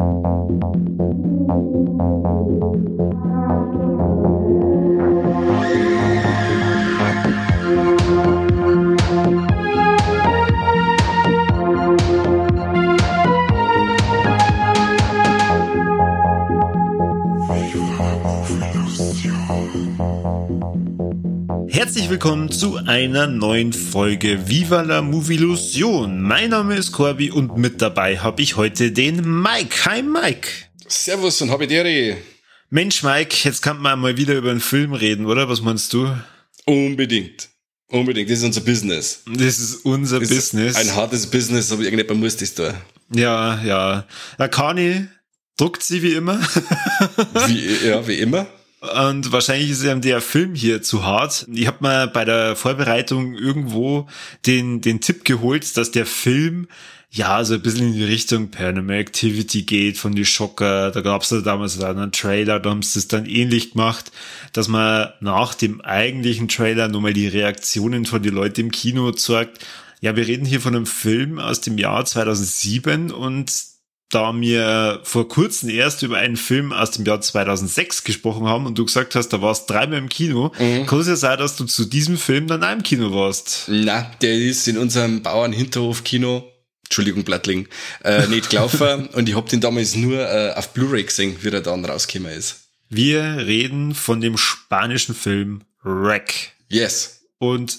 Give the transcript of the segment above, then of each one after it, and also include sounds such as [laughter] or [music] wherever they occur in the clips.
Thank you. Willkommen zu einer neuen Folge Viva la Movilusion. Mein Name ist Corby und mit dabei habe ich heute den Mike. Hi Mike. Servus und habidere. Mensch Mike, jetzt kann man mal wieder über einen Film reden, oder? Was meinst du? Unbedingt. Unbedingt. Das ist unser Business. Das ist unser das Business. Ist ein hartes Business, aber irgendjemand muss das da. Ja, ja. Der Kani druckt sie wie immer. wie, ja, wie immer. Und wahrscheinlich ist ihm der Film hier zu hart. Ich habe mal bei der Vorbereitung irgendwo den, den Tipp geholt, dass der Film ja so ein bisschen in die Richtung Paranormal Activity geht von die Schocker. Da gab's ja damals einen Trailer, da haben sie das dann ähnlich gemacht, dass man nach dem eigentlichen Trailer nochmal die Reaktionen von den Leuten im Kino zeigt. Ja, wir reden hier von einem Film aus dem Jahr 2007 und da wir vor kurzem erst über einen Film aus dem Jahr 2006 gesprochen haben und du gesagt hast, da warst dreimal im Kino, mhm. kann es ja sein, dass du zu diesem Film dann auch im Kino warst. Na, der ist in unserem Bauern-Hinterhof-Kino Entschuldigung, Blattling, äh, nicht gelaufen [laughs] und ich hab den damals nur äh, auf Blu-ray gesehen, wie er dann rausgekommen ist. Wir reden von dem spanischen Film Wreck. Yes. Und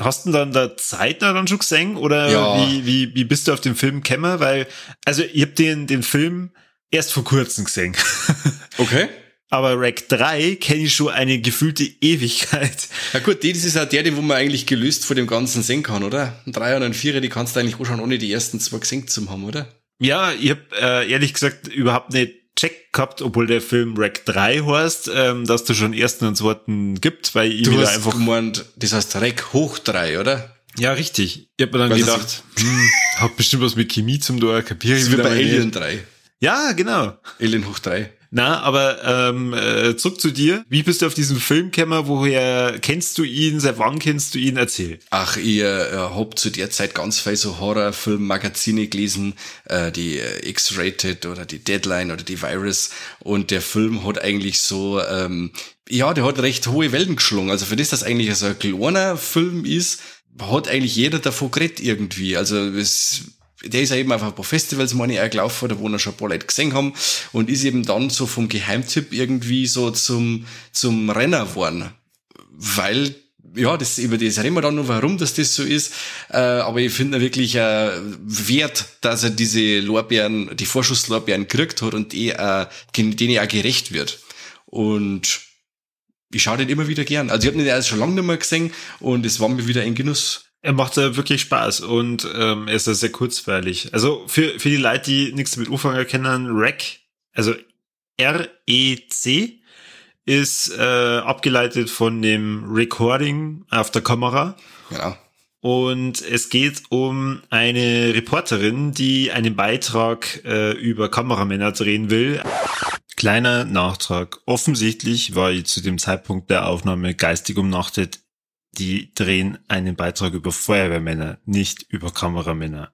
hast du dann da Zeit dann schon gesehen oder ja. wie, wie, wie bist du auf den Film gekommen? Weil, also ich hab den, den Film erst vor kurzem gesehen. [laughs] Okay. Aber Rack 3 kenne ich schon eine gefühlte Ewigkeit. Ja gut, das ist auch der, den wo man eigentlich gelöst vor dem Ganzen sehen kann, oder? Ein 3 und ein 4, die kannst du eigentlich auch schon ohne die ersten zwei gesehen zu haben, oder? Ja, ich hab äh, ehrlich gesagt überhaupt nicht Check gehabt, obwohl der Film Rack 3 heißt, ähm, dass du schon ersten und zweiten gibt, weil ich du wieder hast einfach. gemeint, das heißt Rack hoch 3, oder? Ja, richtig. Ich hab mir dann Was gedacht, hm, hat bestimmt was mit Chemie zum Tor, kapiere Das ich ist wie wieder bei Alien nicht. 3. Ja, genau. Alien hoch 3. Na, aber ähm, äh, zurück zu dir. Wie bist du auf diesen Film gekommen? Woher kennst du ihn? Seit wann kennst du ihn? Erzähl. Ach, ich äh, hab zu der Zeit ganz viel so Horrorfilm-Magazine gelesen, äh, die äh, X-Rated oder die Deadline oder die Virus. Und der Film hat eigentlich so, ähm, ja, der hat recht hohe Wellen geschlungen. Also für das, dass eigentlich so ein kleiner Film ist, hat eigentlich jeder davon geredet irgendwie. Also es der ist ja eben auf ein paar Festivals, meine ich, auch gelaufen, da wo wir schon ein paar Leute gesehen haben und ist eben dann so vom Geheimtipp irgendwie so zum, zum Renner geworden. Weil, ja, das, über das reden wir dann noch, warum das das so ist, äh, aber ich finde wirklich äh, wert, dass er diese Lorbeeren, die Vorschusslorbeeren gekriegt hat und die, äh, denen er gerecht wird. Und ich schaue den immer wieder gern. Also ich habe den erst schon lange nicht mehr gesehen und es war mir wieder ein Genuss. Er macht ja wirklich Spaß und ähm, er ist ja sehr kurzweilig. Also für, für die Leute, die nichts mit Anfangen kennen, REC, also R-E-C, ist äh, abgeleitet von dem Recording auf der Kamera. Genau. Und es geht um eine Reporterin, die einen Beitrag äh, über Kameramänner drehen will. Kleiner Nachtrag. Offensichtlich war ich zu dem Zeitpunkt der Aufnahme geistig umnachtet. Die drehen einen Beitrag über Feuerwehrmänner, nicht über Kameramänner.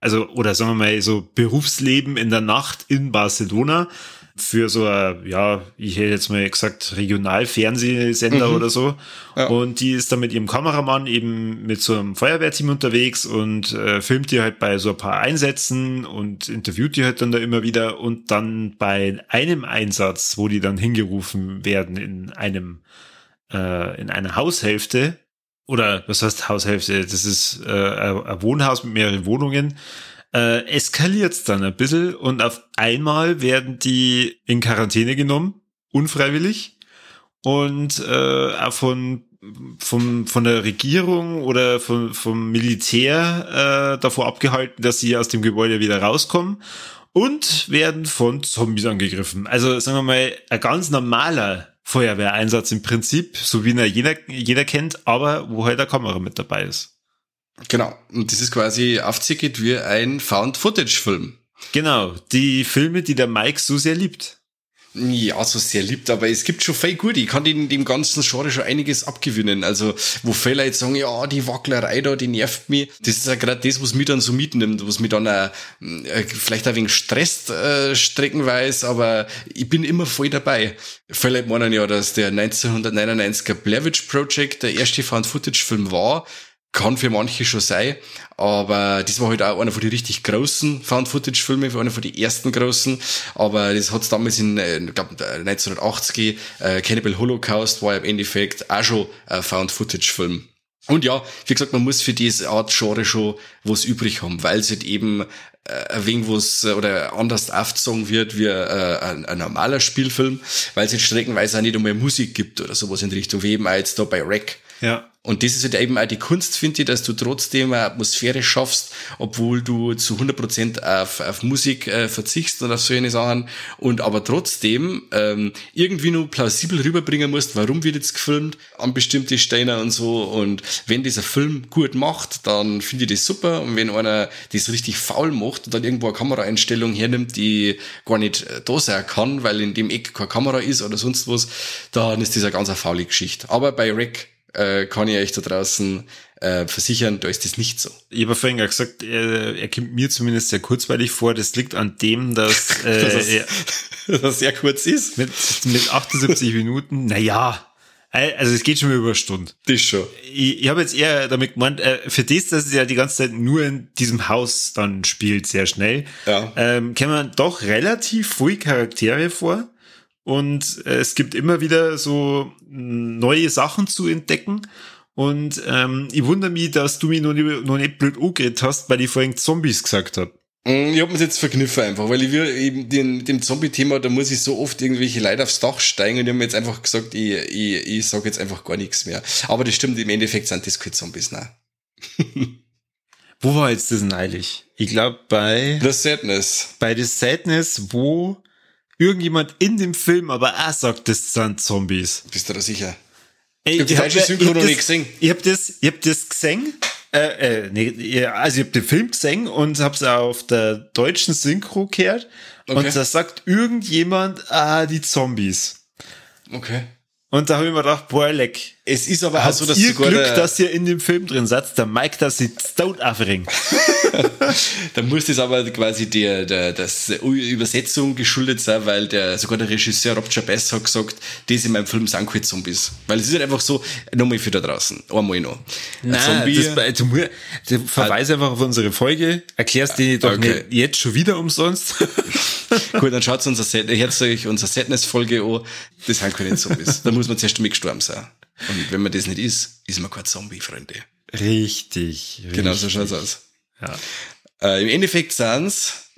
Also, oder sagen wir mal, so Berufsleben in der Nacht in Barcelona für so ein, ja, ich hätte jetzt mal gesagt, Regionalfernsehsender Mhm. oder so. Ja. Und die ist dann mit ihrem Kameramann eben mit so einem Feuerwehrteam unterwegs und äh, filmt die halt bei so ein paar Einsätzen und interviewt die halt dann da immer wieder. Und dann bei einem Einsatz, wo die dann hingerufen werden in einem, äh, in einer Haushälfte, oder was heißt Haushälfte? Das ist äh, ein Wohnhaus mit mehreren Wohnungen. Äh, eskaliert's dann ein bisschen und auf einmal werden die in Quarantäne genommen, unfreiwillig und äh, auch von vom, von der Regierung oder von, vom Militär äh, davor abgehalten, dass sie aus dem Gebäude wieder rauskommen und werden von Zombies angegriffen. Also sagen wir mal, ein ganz normaler Feuerwehreinsatz im Prinzip, so wie ihn jeder, jeder kennt, aber wo halt eine Kamera mit dabei ist. Genau. Und das ist quasi aufzickert wie ein Found-Footage-Film. Genau, die Filme, die der Mike so sehr liebt. Ja, so sehr liebt, aber es gibt schon viel gut. Ich kann in dem ganzen Genre schon einiges abgewinnen. Also, wo viele jetzt sagen, ja, die Wacklerei da, die nervt mich. Das ist ja gerade das, was mich dann so mitnimmt, was mich dann auch, äh, vielleicht ein wenig stresst, äh, streckenweise, aber ich bin immer voll dabei. Viele meinen ja, dass der 1999er Blair Witch Project der erste Found-Footage-Film war kann für manche schon sein, aber das war halt auch einer von den richtig großen Found-Footage-Filmen, einer von den ersten großen, aber das hat's damals in, äh, ich glaub, 1980 äh, Cannibal Holocaust war im Endeffekt auch schon ein Found-Footage-Film. Und ja, wie gesagt, man muss für diese Art Genre schon was übrig haben, weil es halt eben äh, ein wenig was äh, oder anders aufgezogen wird wie äh, ein, ein normaler Spielfilm, weil es jetzt streckenweise auch nicht einmal Musik gibt oder sowas in Richtung, wie eben auch jetzt da bei Rack. Ja. Und das ist halt eben auch die Kunst, finde ich, dass du trotzdem eine Atmosphäre schaffst, obwohl du zu 100% auf, auf Musik äh, verzichtst und auf solche Sachen. Und aber trotzdem ähm, irgendwie nur plausibel rüberbringen musst, warum wird jetzt gefilmt an bestimmte Steine und so. Und wenn dieser Film gut macht, dann finde ich das super. Und wenn einer das richtig faul macht und dann irgendwo eine Kameraeinstellung hernimmt, die gar nicht äh, da sein kann, weil in dem Eck keine Kamera ist oder sonst was, dann ist das eine ganz eine faule Geschichte. Aber bei Rack äh, kann ich euch da draußen äh, versichern, da ist das nicht so. Ich habe vorhin gesagt, er, er kommt mir zumindest sehr kurzweilig vor. Das liegt an dem, dass, [laughs] äh, dass, er, [laughs] dass er sehr kurz ist. Mit, mit 78 [laughs] Minuten, naja, also es geht schon mal über eine Stunde. Das schon. Ich, ich habe jetzt eher damit gemeint, äh, für das, dass es ja die ganze Zeit nur in diesem Haus dann spielt, sehr schnell, ja. ähm, kann man doch relativ viele Charaktere vor. Und äh, es gibt immer wieder so neue Sachen zu entdecken. Und ähm, ich wundere mich, dass du mich noch nicht, noch nicht blöd angeredet hast, weil ich vorhin Zombies gesagt habe. Mm, ich hab mir's jetzt verkniffen einfach, weil ich will eben den, dem Zombie-Thema, da muss ich so oft irgendwelche Leute aufs Dach steigen und ich hab mir jetzt einfach gesagt, ich, ich, ich sag jetzt einfach gar nichts mehr. Aber das stimmt, im Endeffekt sind das keine Zombies, nein. Wo war jetzt das neulich? Ich glaube bei... The Sadness. Bei The Sadness, wo irgendjemand in dem Film aber auch sagt, das sind Zombies. Bist du da sicher? Ey, ich, ich habe hab, Synchro noch nicht gesehen. Ich hab das, ich hab das gesehen. Äh, äh, nee, also ich hab den Film gesehen und hab's auch auf der deutschen Synchro gehört. Okay. Und da sagt irgendjemand, ah, die Zombies. Okay. Und da habe ich mir gedacht, boah, leck. Es ist aber auch so, dass ihr Glück, dass ihr in dem Film drin seid, der Mike, dass sie tot aufringen. [laughs] da muss das aber quasi der, der das Übersetzung geschuldet sein, weil der sogar der Regisseur Rob Chabess hat gesagt, das in meinem Film sind keine Zombies. Weil es ist halt einfach so, nochmal für da draußen, einmal noch. Nein, Zombie, das, du, du verweise einfach auf unsere Folge, erklärst die doch okay. nicht jetzt schon wieder umsonst. [laughs] Gut, dann schaut unser Set, hört euch unsere Sadness-Folge an, das sind keine Zombies. Da muss man zuerst mal gestorben sein. Und wenn man das nicht ist, ist man kein Zombie, Freunde. Richtig. richtig. Genau so schaut's aus. Ja. Äh, Im Endeffekt sind's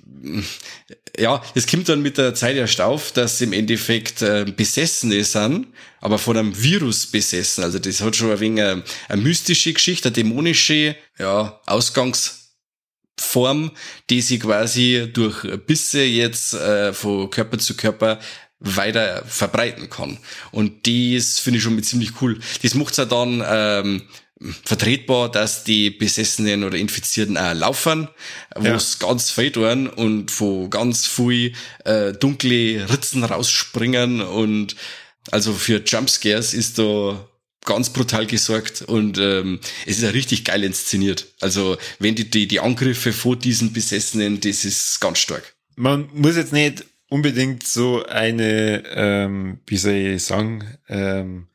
ja, es kommt dann mit der Zeit erst auf, dass im Endeffekt äh, Besessene sind, aber von einem Virus besessen. Also das hat schon ein wenig eine, eine mystische Geschichte, eine dämonische ja, Ausgangsform, die sich quasi durch Bisse jetzt äh, von Körper zu Körper weiter verbreiten kann. Und das finde ich schon ziemlich cool. Das macht's ja dann ähm, vertretbar, dass die Besessenen oder Infizierten auch laufen, wo es ja. ganz viel tun und wo ganz viel äh, dunkle Ritzen rausspringen und also für Jumpscares ist da ganz brutal gesorgt und ähm, es ist ja richtig geil inszeniert. Also wenn die, die, die Angriffe vor diesen Besessenen, das ist ganz stark. Man muss jetzt nicht unbedingt so eine, ähm, wie soll ich sagen, ähm,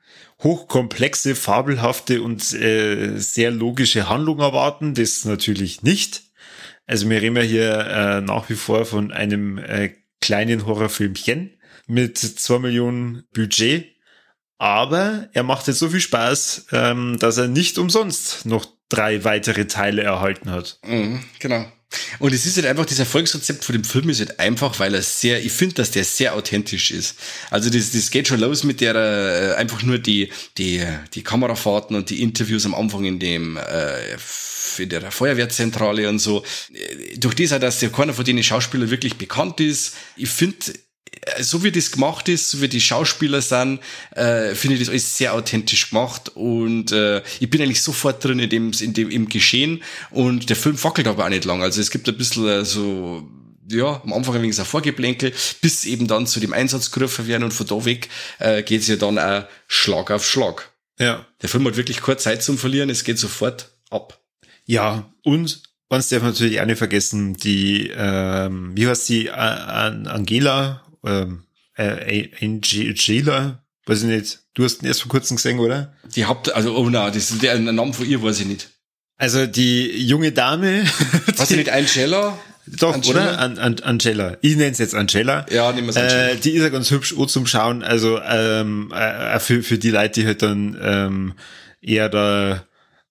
hochkomplexe, fabelhafte und äh, sehr logische Handlung erwarten. Das natürlich nicht. Also wir reden ja hier äh, nach wie vor von einem äh, kleinen Horrorfilmchen mit zwei Millionen Budget. Aber er macht jetzt so viel Spaß, ähm, dass er nicht umsonst noch drei weitere Teile erhalten hat. Mhm, genau. Und es ist halt einfach, das Erfolgsrezept von dem Film ist halt einfach, weil er sehr, ich finde, dass der sehr authentisch ist. Also das, das geht schon los mit der, äh, einfach nur die, die, die Kamerafahrten und die Interviews am Anfang in dem, äh, in der Feuerwehrzentrale und so. Durch das halt, dass ja keiner von denen Schauspieler wirklich bekannt ist. Ich finde, äh, so wie das gemacht ist, so wie die Schauspieler sind, äh, finde ich das alles sehr authentisch gemacht und äh, ich bin eigentlich sofort drin in dem, in dem im Geschehen und der Film fackelt aber auch nicht lang. Also es gibt ein bisschen äh, so ja, am Anfang ein wenig ein Vorgeplänkel, bis eben dann zu dem Einsatz gerufen werden und von da weg äh, geht es ja dann auch Schlag auf Schlag. Ja. Der Film hat wirklich kurz Zeit zum Verlieren, es geht sofort ab. Ja, und man darf natürlich auch nicht vergessen, die, ähm, wie heißt die, Angela, ähm, äh, Angela, weiß ich nicht, du hast ihn erst vor kurzem gesehen, oder? Die Haupt, also, oh na, das ist der Name von ihr, weiß ich nicht. Also die junge Dame. [laughs] Was nicht Angela? Doch, Angela? oder? An, an, Angela. Ich nenne es jetzt Angela. Ja, nehmen wir es Angela. Äh, die ist ja ganz hübsch auch zum Schauen. Also ähm, äh, für, für die Leute, die halt dann ähm, eher da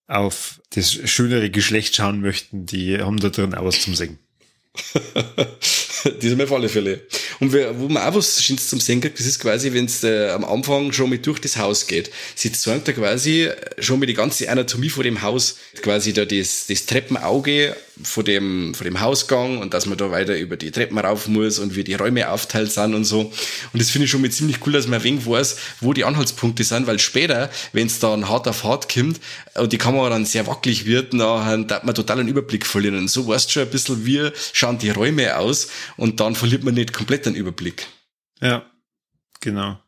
auf das schönere Geschlecht schauen möchten, die haben da drin auch was zum Singen. [laughs] [laughs] das ist auf alle Fälle. Und wir, wo man auch was zum Sehen kriegt, das ist quasi, wenn es äh, am Anfang schon mit durch das Haus geht. Sie zeigt da quasi schon mit die ganze Anatomie vor dem Haus, quasi da das, das Treppenauge vor dem, vor dem Hausgang und dass man da weiter über die Treppen rauf muss und wie die Räume aufteilt sind und so. Und das finde ich schon mit ziemlich cool, dass man ein wenig weiß, wo die Anhaltspunkte sind, weil später, wenn es dann hart auf hart kommt und die Kamera dann sehr wackelig wird, dann darf man total einen Überblick verlieren. Und so weißt du schon ein bisschen, wie schauen die Räume aus und dann verliert man nicht komplett den Überblick. Ja, genau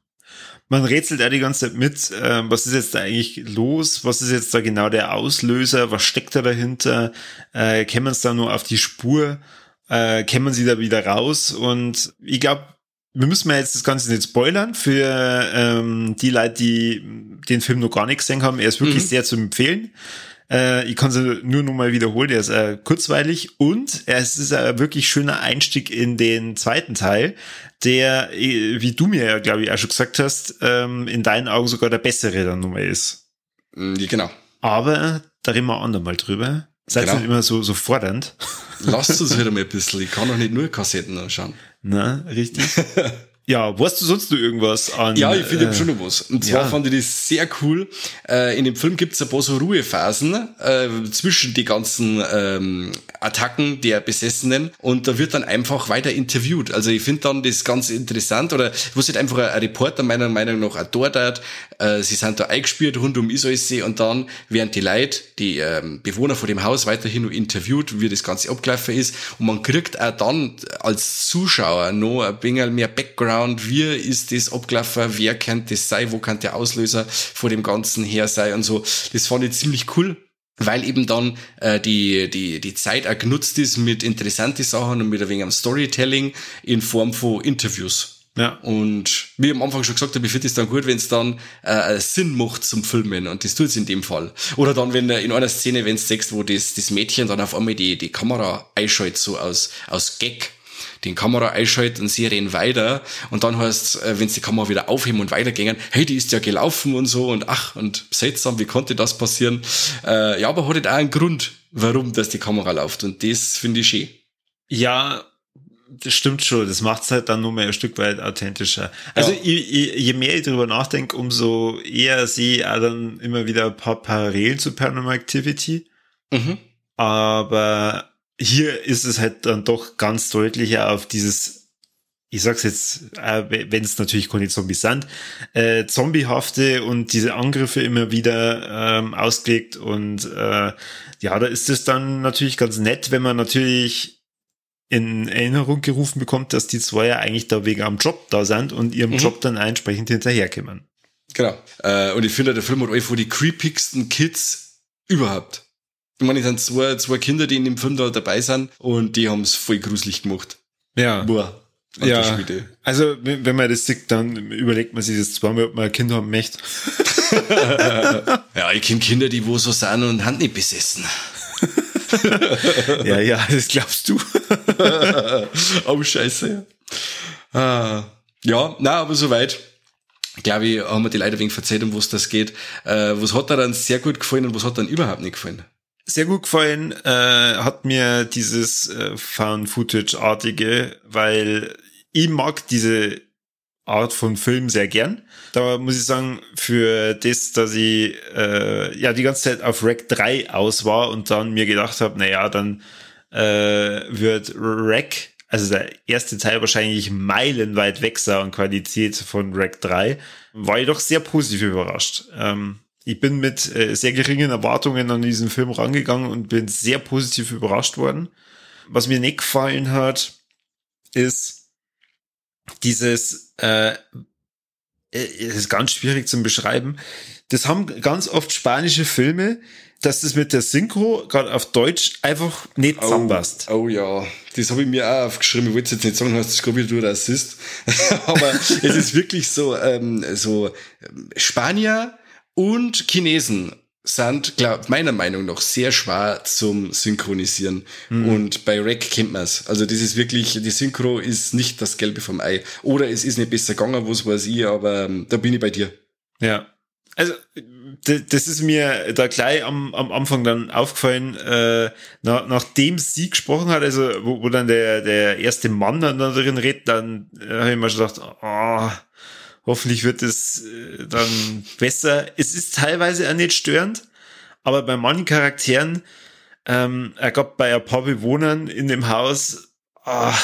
man rätselt ja die ganze Zeit mit, äh, was ist jetzt da eigentlich los, was ist jetzt da genau der Auslöser, was steckt da dahinter, äh, kämen man es da nur auf die Spur, äh, kämen sie da wieder raus und ich glaube, wir müssen mal jetzt das Ganze nicht spoilern für ähm, die Leute, die den Film noch gar nicht gesehen haben. Er ist wirklich mhm. sehr zu empfehlen. Äh, ich kann es nur noch mal wiederholen. Er ist äh, kurzweilig und er ist, ein wirklich schöner Einstieg in den zweiten Teil, der, äh, wie du mir ja, glaube ich, auch schon gesagt hast, ähm, in deinen Augen sogar der bessere dann nochmal ist. Mm, ja, genau. Aber da reden wir auch noch mal drüber. Seid genau. nicht immer so, so fordernd. Lasst uns wieder [laughs] mal ein bisschen. Ich kann doch nicht nur Kassetten anschauen. Na, richtig. [laughs] Ja, weißt du sonst noch irgendwas an? Ja, ich finde äh, schon noch was. Und zwar ja. fand ich das sehr cool. Äh, in dem Film gibt es ein paar so Ruhephasen äh, zwischen die ganzen ähm, Attacken der Besessenen und da wird dann einfach weiter interviewt. Also ich finde dann das ganz interessant oder wo sich einfach ein, Reporter meiner Meinung nach dort hat. Äh, sie sind da eingespielt rund um Isolsee und dann werden die Leute, die ähm, Bewohner von dem Haus weiterhin noch interviewt, wie das Ganze abgelaufen ist und man kriegt auch dann als Zuschauer noch ein bisschen mehr Background wie ist das abgelaufen, wer könnte das sein, wo kann der Auslöser vor dem Ganzen her sein und so. Das fand ich ziemlich cool weil eben dann äh, die, die, die Zeit auch genutzt ist mit interessanten Sachen und mit ein wenig am Storytelling in Form von Interviews. Ja. Und wie ich am Anfang schon gesagt habe, ich finde es dann gut, wenn es dann äh, Sinn macht zum Filmen und das tut es in dem Fall. Oder dann, wenn in einer Szene, wenn es wo das, das Mädchen dann auf einmal die, die Kamera einschaltet, so aus, aus Gag den Kamera einschalten und sie reden weiter und dann heißt äh, wenn sie die Kamera wieder aufheben und weitergehen, hey, die ist ja gelaufen und so und ach und seltsam, wie konnte das passieren? Äh, ja, aber hat halt auch einen Grund, warum das die Kamera läuft und das finde ich schön. Ja, das stimmt schon. Das macht es halt dann nur mehr ein Stück weit authentischer. Also ja. je, je, mehr ich darüber nachdenke, umso eher sehe ich auch dann immer wieder ein paar Parallelen zu Paranormal Activity. Mhm. Aber hier ist es halt dann doch ganz deutlicher auf dieses, ich sag's jetzt, äh, wenn es natürlich keine Zombies sind, äh, Zombiehafte und diese Angriffe immer wieder ähm, ausgelegt und äh, ja, da ist es dann natürlich ganz nett, wenn man natürlich in Erinnerung gerufen bekommt, dass die zwei ja eigentlich da wegen am Job da sind und ihrem mhm. Job dann entsprechend hinterherkommen. Genau. Äh, und ich finde, der Film hat euch vor die creepigsten Kids überhaupt. Ich meine, es sind zwei, zwei Kinder, die in dem Film da dabei sind und die haben es voll gruselig gemacht. Ja. Boah. Ja, also wenn man das sieht, dann überlegt man sich das zweimal, ob man ein Kind haben möchte. [laughs] ja, ich kenne Kinder, die wo so sind und haben nicht besessen. Ja, ja, das glaubst du. [laughs] oh, scheiße. Ah. Ja, na, aber soweit. Glaube ich, haben wir die Leute wegen verzeiht, um was das geht. Äh, was hat da dann sehr gut gefallen und was hat dann überhaupt nicht gefallen? sehr gut gefallen äh, hat mir dieses äh, Found-Footage-artige, weil ich mag diese Art von Film sehr gern. Da muss ich sagen, für das, dass ich äh, ja die ganze Zeit auf Rack 3 aus war und dann mir gedacht habe, naja, dann äh, wird Rack, also der erste Teil wahrscheinlich meilenweit weg sein Qualität von Rack 3, war ich doch sehr positiv überrascht. Ähm, ich bin mit äh, sehr geringen Erwartungen an diesen Film rangegangen und bin sehr positiv überrascht worden. Was mir nicht gefallen hat, ist dieses, äh, es ist ganz schwierig zum beschreiben. Das haben ganz oft spanische Filme, dass das mit der Synchro gerade auf Deutsch einfach nicht Oh, zusammenpasst. oh ja, das habe ich mir auch aufgeschrieben. Ich wollte jetzt nicht sagen, hast du du Rassist. [laughs] Aber es ist wirklich so, ähm, so ähm, Spanier und Chinesen sind, glaub, meiner Meinung nach, sehr schwer zum Synchronisieren. Und bei Rec kennt man's. Also das ist wirklich, die Synchro ist nicht das Gelbe vom Ei. Oder es ist nicht besser gegangen, was weiß ich, aber ähm, da bin ich bei dir. Ja. Also, das ist mir da gleich am, am Anfang dann aufgefallen, äh, nach, nachdem sie gesprochen hat, also wo, wo dann der, der erste Mann dann da drin redet, dann äh, habe ich mir schon gedacht, oh, hoffentlich wird es äh, dann besser. Es ist teilweise auch nicht störend, aber bei manchen Charakteren, ähm, er gab bei ein paar Bewohnern in dem Haus, ah,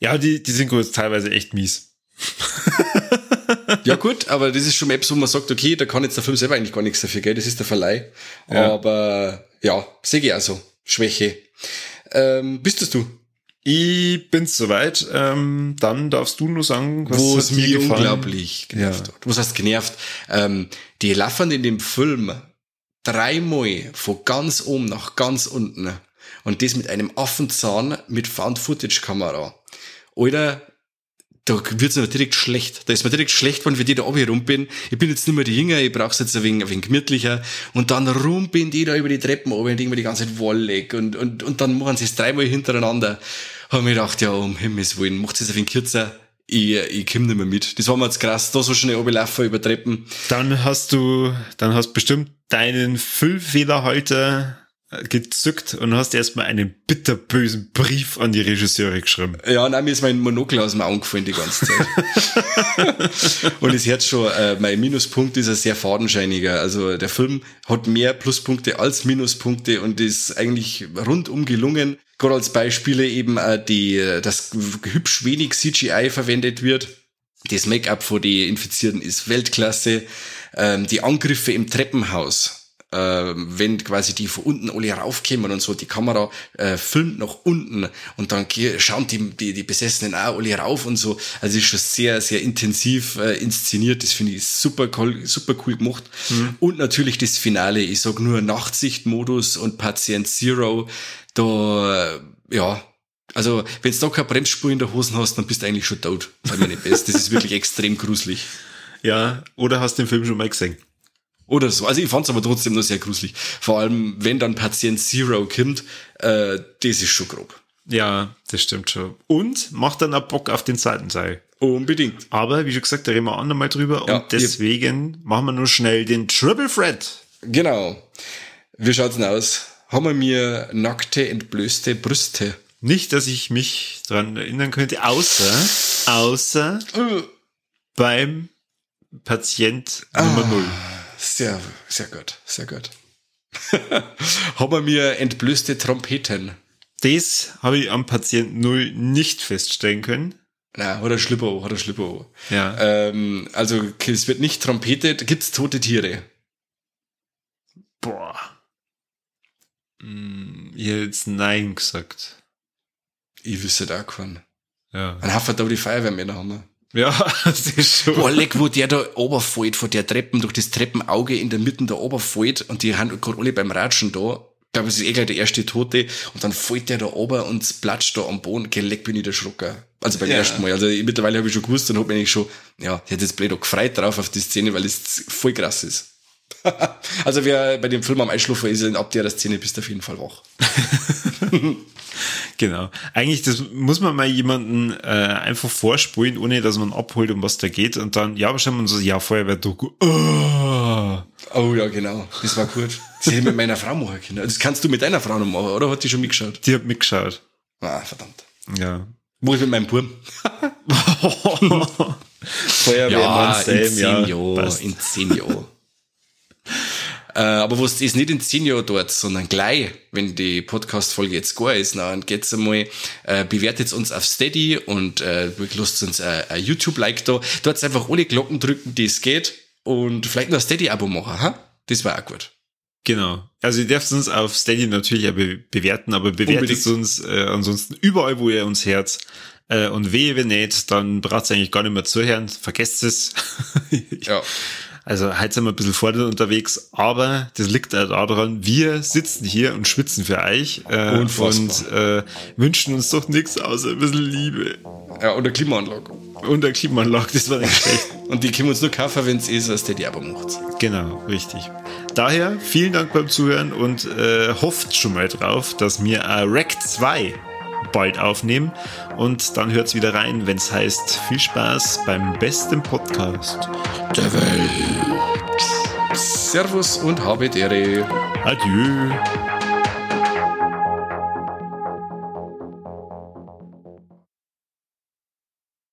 ja, die, die Synchro ist teilweise echt mies. [laughs] Ja gut, aber das ist schon etwas, wo man sagt, okay, da kann jetzt der Film selber eigentlich gar nichts dafür, gell? Das ist der Verleih. Ja. Aber ja, sehe ich also. Schwäche. Ähm, bist das du? Ich bin's soweit. Ähm, dann darfst du nur sagen, was Wo hat es mir gefallen? unglaublich genervt Ja. hat. Was heißt genervt? Ähm, die laufen in dem Film dreimal von ganz oben nach ganz unten. Und das mit einem Affenzahn mit Found-Footage-Kamera. Oder da wird's mir direkt schlecht. Da ist mir direkt schlecht, wenn ich da oben rum bin. Ich bin jetzt nicht mehr die Jünger, ich brauch's jetzt ein wenig, ein wenig gemütlicher. Und dann rum bin die da über die Treppen oben und irgendwie die ganze Zeit wallig. Und, und, und dann machen sie es dreimal hintereinander. Hab mir gedacht, ja, um Himmels Willen, macht es ein wenig kürzer. Ich, ich komm nicht mehr mit. Das war mir jetzt krass, da so schnell runterlaufen über Treppen. Dann hast du, dann hast bestimmt deinen Füllfederhalter gezückt und hast erstmal einen bitterbösen Brief an die Regisseure geschrieben. Ja, nein, mir ist mein Monokel aus dem Auge gefallen die ganze Zeit. [laughs] und es hört schon, äh, mein Minuspunkt ist ein sehr fadenscheiniger. Also der Film hat mehr Pluspunkte als Minuspunkte und ist eigentlich rundum gelungen. Gerade als Beispiele eben äh, die, dass hübsch wenig CGI verwendet wird. Das Make-up von den Infizierten ist Weltklasse. Ähm, die Angriffe im Treppenhaus, ähm, wenn quasi die von unten alle raufkommen und so, die Kamera äh, filmt nach unten und dann schauen die, die, die Besessenen auch alle rauf und so. Also ist schon sehr, sehr intensiv äh, inszeniert. Das finde ich super cool, super cool gemacht. Und natürlich das Finale. Ich sag nur Nachtsichtmodus und Patient Zero. Da, äh, ja, also, wenn du da keine Bremsspur in der Hosen hast, dann bist du eigentlich schon tot. Sag mir nicht best. Das ist wirklich [laughs] extrem gruselig. Ja, oder hast den Film schon mal gesehen? Oder so. Also ich fand's aber trotzdem noch sehr gruselig. Vor allem, wenn dann Patient Zero kommt, äh, das ist schon grob. Ja, das stimmt schon. Und macht dann auch Bock auf den zweiten Teil. Unbedingt. Aber wie schon gesagt, da reden wir andermal drüber Ja, und deswegen machen wir nur schnell den Triple Threat. Genau. Wie schaut's denn aus? Haben wir mir nackte, entblößte Brüste? Nicht, dass ich mich dran erinnern könnte, außer, außer Äh, beim Patient Nummer null. Sehr, sehr gut, sehr gut. [laughs] Haben wir mir entblößte Trompeten? Das habe ich am Patient null nicht feststellen können. Na, oder Schlipper, oder Schlipper. Ja. Ähm, also es wird nicht trompetet, gibt's tote Tiere. Boah. Hm, Ich hätte jetzt Nein gesagt. Ich wüsste da keinen. Ja. Ein Haufen da die Feuerwehrmänner haben wir. Ja, [laughs] das ist schon. Boah, leck, wo der da oberfällt, von der Treppen, durch das Treppenauge in der Mitte da oberfällt und die haben gerade alle beim Ratschen da. Ich glaube, es ist eh gleich der erste Tote und dann fällt der da ober und platscht da am Boden. Gell, leck bin ich der Schrucker. Also beim Ja. ersten Mal. Also ich, mittlerweile habe ich schon gewusst und habe mich schon, ja, ich hätte jetzt blöd auch gefreut drauf auf die Szene, weil es voll krass ist. [laughs] also wer bei dem Film am Einschlafen ist, ab der Szene bist du auf jeden Fall wach. [laughs] Genau. Eigentlich, das muss man mal jemanden äh, einfach vorspulen, ohne dass man abholt, um was da geht. Und dann, ja, wahrscheinlich so, ja, Feuerwehr-Doku. Oh. Oh ja, genau. Das war gut. Das hätte ich mit meiner Frau machen können. Das kannst du mit deiner Frau noch machen, oder? Hat die schon mitgeschaut? Die hat mitgeschaut. Ah, verdammt. Ja. Wo ich mit meinem Buben? [laughs] Feuerwehrmann in Sam, zehn ja. Jahren, in zehn Jahren. Äh, aber was ist nicht in zehn Jahren dort, sondern gleich, wenn die Podcast-Folge jetzt gar ist, dann geht's einmal, äh, bewertet uns auf Steady und äh, lasst uns äh, ein YouTube-Like da. Dort einfach alle Glocken drücken, die es geht und vielleicht noch ein Steady-Abo machen, ha? Das war auch gut. Genau. Also ihr dürft uns auf Steady natürlich auch be bewerten, aber bewertet Unbedingt. uns äh, ansonsten überall, wo ihr uns hört. Äh, und wehe, wenn nicht, dann braucht ihr eigentlich gar nicht mehr zuhören. Vergesst es. [laughs] ja. Also heute sind wir ein bisschen vorne unterwegs, aber das liegt auch daran, wir sitzen hier und schwitzen für euch äh, und äh, wünschen uns doch nichts außer ein bisschen Liebe. Ja, und eine Klimaanlage. Und eine Klimaanlage, das war nicht schlecht. [laughs] und die können uns nur kaufen, wenn es ist, was der Derber macht. Genau, richtig. Daher vielen Dank beim Zuhören und äh, hofft schon mal drauf, dass wir äh, Rack 2 bald aufnehmen. Und dann hört es wieder rein, wenn es heißt, viel Spaß beim besten Podcast der Welt. Servus und habe Ehre. Adieu.